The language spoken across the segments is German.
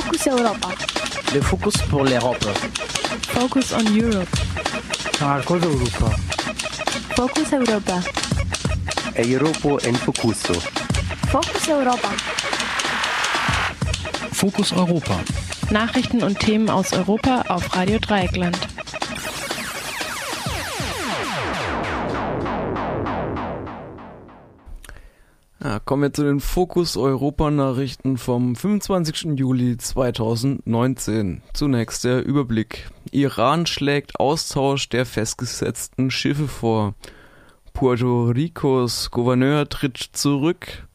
Focus Europa. Le Focus pour l'Europe. Focus on Europe. Marcos Europa. Focus Europa. Europa en Focuso. Focus Europa. Fokus Europa. Nachrichten und Themen aus Europa auf Radio Dreieckland. Ja, kommen wir zu den Fokus Europa Nachrichten vom 25. Juli 2019. Zunächst der Überblick. Iran schlägt Austausch der festgesetzten Schiffe vor. Puerto Ricos Gouverneur tritt zurück.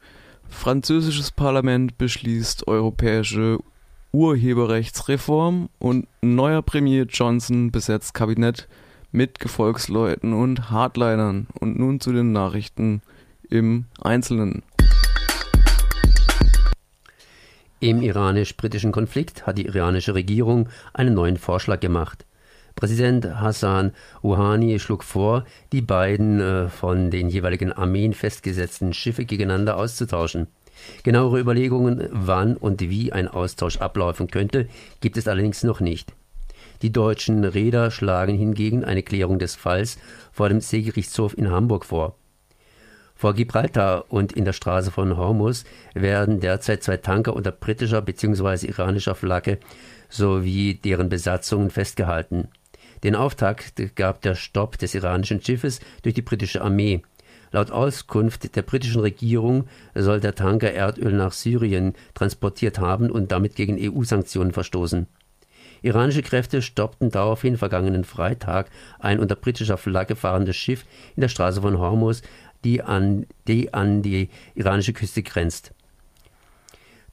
Französisches Parlament beschließt europäische Urheberrechtsreform und neuer Premier Johnson besetzt Kabinett mit Gefolgsleuten und Hardlinern. Und nun zu den Nachrichten im Einzelnen. Im iranisch-britischen Konflikt hat die iranische Regierung einen neuen Vorschlag gemacht. Präsident Hassan Rouhani schlug vor, die beiden äh, von den jeweiligen Armeen festgesetzten Schiffe gegeneinander auszutauschen. Genauere Überlegungen, wann und wie ein Austausch ablaufen könnte, gibt es allerdings noch nicht. Die deutschen Räder schlagen hingegen eine Klärung des Falls vor dem Seegerichtshof in Hamburg vor. Vor Gibraltar und in der Straße von Hormuz werden derzeit zwei Tanker unter britischer bzw. iranischer Flagge sowie deren Besatzungen festgehalten. Den Auftakt gab der Stopp des iranischen Schiffes durch die britische Armee. Laut Auskunft der britischen Regierung soll der Tanker Erdöl nach Syrien transportiert haben und damit gegen EU-Sanktionen verstoßen. Iranische Kräfte stoppten daraufhin vergangenen Freitag ein unter britischer Flagge fahrendes Schiff in der Straße von Hormuz, die an die, an die iranische Küste grenzt.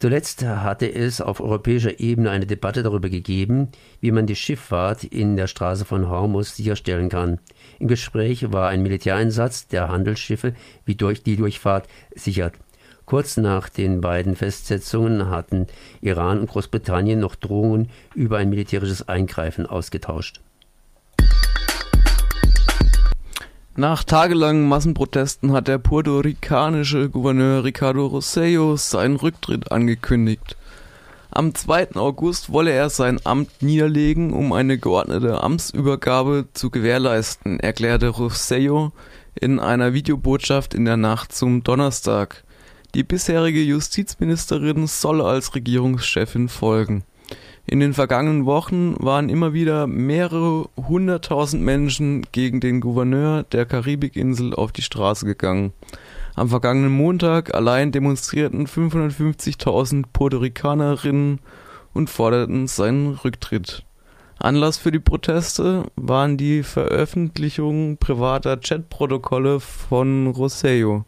Zuletzt hatte es auf europäischer Ebene eine Debatte darüber gegeben, wie man die Schifffahrt in der Straße von Hormuz sicherstellen kann. Im Gespräch war ein Militäreinsatz der Handelsschiffe wie durch die Durchfahrt sichert. Kurz nach den beiden Festsetzungen hatten Iran und Großbritannien noch Drohungen über ein militärisches Eingreifen ausgetauscht. Nach tagelangen Massenprotesten hat der puerto-ricanische Gouverneur Ricardo Rosello seinen Rücktritt angekündigt. Am 2. August wolle er sein Amt niederlegen, um eine geordnete Amtsübergabe zu gewährleisten, erklärte Rosello in einer Videobotschaft in der Nacht zum Donnerstag. Die bisherige Justizministerin soll als Regierungschefin folgen. In den vergangenen Wochen waren immer wieder mehrere hunderttausend Menschen gegen den Gouverneur der Karibikinsel auf die Straße gegangen. Am vergangenen Montag allein demonstrierten 550.000 Puerto Ricanerinnen und forderten seinen Rücktritt. Anlass für die Proteste waren die Veröffentlichung privater Chatprotokolle von Rosello.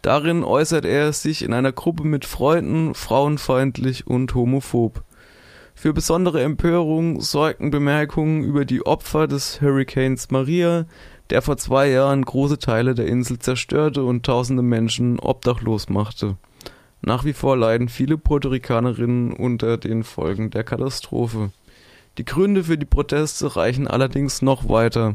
Darin äußert er sich in einer Gruppe mit Freunden frauenfeindlich und homophob. Für besondere Empörung sorgten Bemerkungen über die Opfer des Hurrikans Maria, der vor zwei Jahren große Teile der Insel zerstörte und tausende Menschen obdachlos machte. Nach wie vor leiden viele Puerto Ricanerinnen unter den Folgen der Katastrophe. Die Gründe für die Proteste reichen allerdings noch weiter.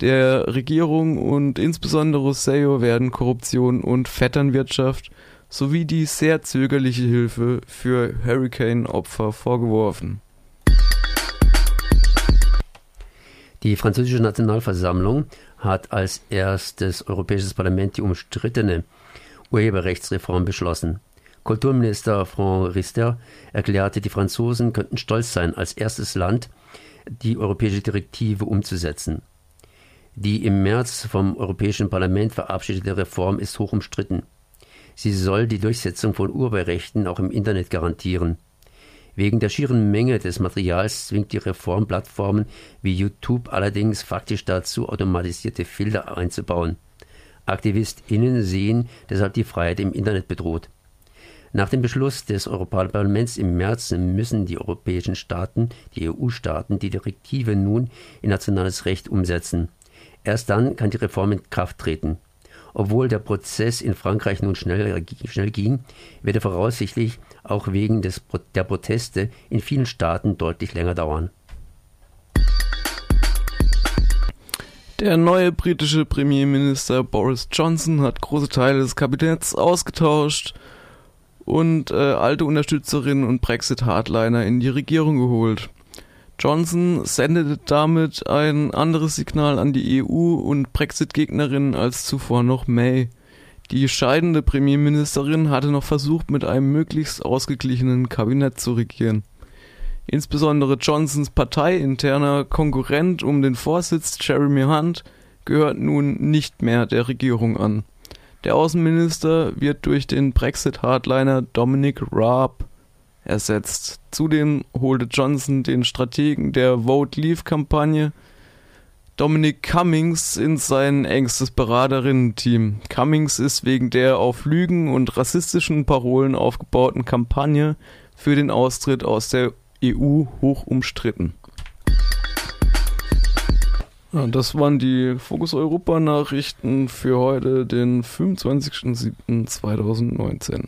Der Regierung und insbesondere Rosselló werden Korruption und Vetternwirtschaft sowie die sehr zögerliche Hilfe für Hurricane-Opfer vorgeworfen. Die französische Nationalversammlung hat als erstes Europäisches Parlament die umstrittene Urheberrechtsreform beschlossen. Kulturminister Franck Rister erklärte, die Franzosen könnten stolz sein, als erstes Land die europäische Direktive umzusetzen. Die im März vom Europäischen Parlament verabschiedete Reform ist hoch umstritten. Sie soll die Durchsetzung von Urheberrechten auch im Internet garantieren. Wegen der schieren Menge des Materials zwingt die Reform Plattformen wie YouTube allerdings faktisch dazu, automatisierte Filter einzubauen. AktivistInnen sehen deshalb die Freiheit im Internet bedroht. Nach dem Beschluss des Europaparlaments im März müssen die europäischen Staaten, die EU-Staaten, die Direktive nun in nationales Recht umsetzen. Erst dann kann die Reform in Kraft treten. Obwohl der Prozess in Frankreich nun schnell, schnell ging, wird er voraussichtlich auch wegen des, der Proteste in vielen Staaten deutlich länger dauern. Der neue britische Premierminister Boris Johnson hat große Teile des Kabinetts ausgetauscht und äh, alte Unterstützerinnen und Brexit-Hardliner in die Regierung geholt. Johnson sendete damit ein anderes Signal an die EU und Brexit-Gegnerinnen als zuvor noch May. Die scheidende Premierministerin hatte noch versucht, mit einem möglichst ausgeglichenen Kabinett zu regieren. Insbesondere Johnsons parteiinterner Konkurrent um den Vorsitz Jeremy Hunt gehört nun nicht mehr der Regierung an. Der Außenminister wird durch den Brexit-Hardliner Dominic Raab ersetzt. Zudem holte Johnson den Strategen der Vote Leave-Kampagne Dominic Cummings in sein engstes Beraterinnen-Team. Cummings ist wegen der auf Lügen und rassistischen Parolen aufgebauten Kampagne für den Austritt aus der EU hoch umstritten. Ja, das waren die Fokus Europa Nachrichten für heute, den 25.07.2019.